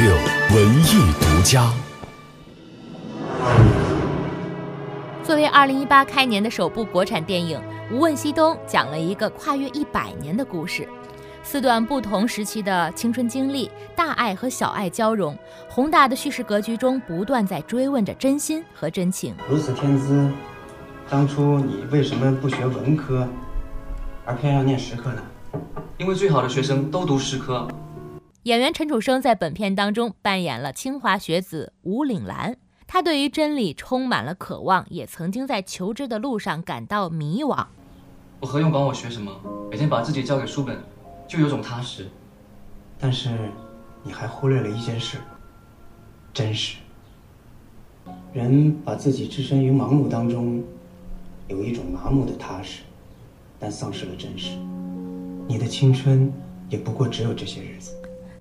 六文艺独家。作为二零一八开年的首部国产电影《无问西东》，讲了一个跨越一百年的故事，四段不同时期的青春经历，大爱和小爱交融，宏大的叙事格局中不断在追问着真心和真情。如此天资，当初你为什么不学文科，而偏要念实科呢？因为最好的学生都读实科。演员陈楚生在本片当中扮演了清华学子吴岭澜。他对于真理充满了渴望，也曾经在求知的路上感到迷惘。我何用管我学什么？每天把自己交给书本，就有种踏实。但是，你还忽略了一件事：真实。人把自己置身于忙碌当中，有一种麻木的踏实，但丧失了真实。你的青春也不过只有这些日子。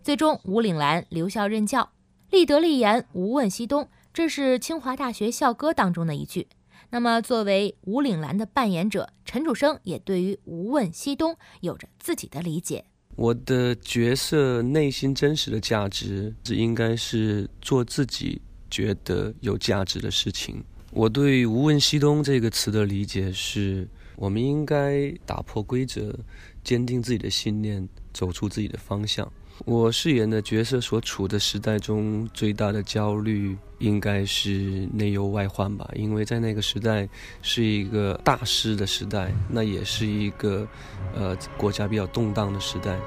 最终，吴岭澜留校任教，立德立言，无问西东。这是清华大学校歌当中的一句。那么，作为吴岭澜的扮演者，陈楚生也对于“无问西东”有着自己的理解。我的角色内心真实的价值，这应该是做自己觉得有价值的事情。我对“无问西东”这个词的理解是，我们应该打破规则，坚定自己的信念，走出自己的方向。我饰演的角色所处的时代中最大的焦虑，应该是内忧外患吧。因为在那个时代是一个大师的时代，那也是一个呃国家比较动荡的时代。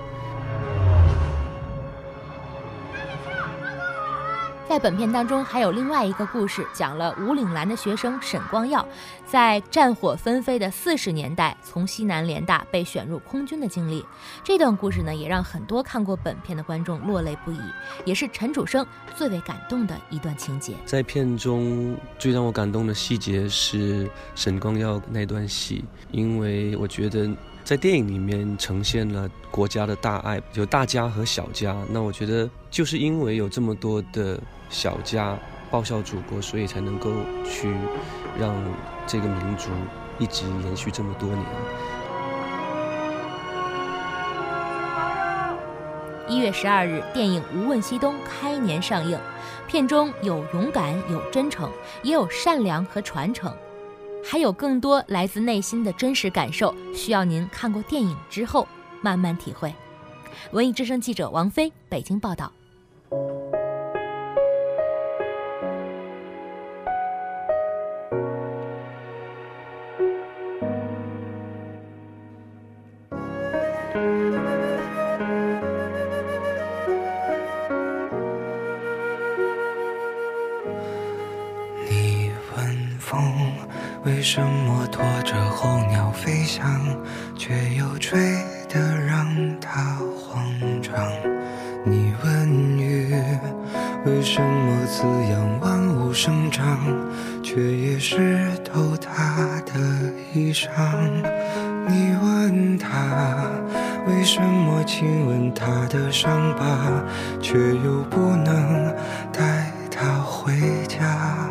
在本片当中，还有另外一个故事，讲了吴岭兰的学生沈光耀，在战火纷飞的四十年代，从西南联大被选入空军的经历。这段故事呢，也让很多看过本片的观众落泪不已，也是陈楚生最为感动的一段情节。在片中最让我感动的细节是沈光耀那段戏，因为我觉得。在电影里面呈现了国家的大爱，有大家和小家。那我觉得，就是因为有这么多的小家报效祖国，所以才能够去让这个民族一直延续这么多年。一月十二日，电影《无问西东》开年上映，片中有勇敢，有真诚，也有善良和传承。还有更多来自内心的真实感受，需要您看过电影之后慢慢体会。文艺之声记者王菲，北京报道。风为什么拖着候鸟飞翔，却又吹得让它慌张？你问雨，为什么滋养万物生长，却也湿透它的衣裳？你问他，为什么亲吻他的伤疤，却又不能带他回家？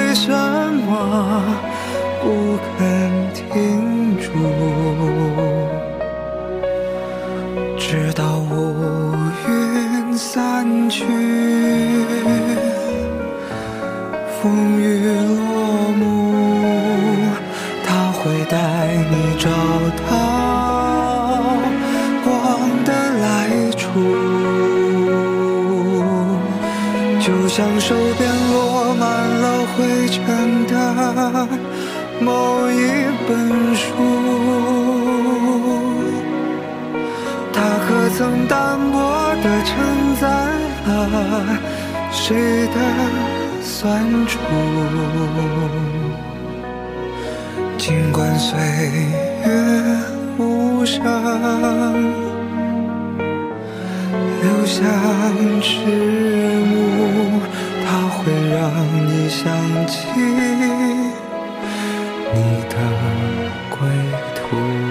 为什么不肯停住？直到乌云散去，风雨落幕，他会带你找到光的来处。就像手边落了灰尘的某一本书，它可曾单薄地承载了谁的酸楚？尽管岁月无声，留下迟暮，它会让想起你的归途。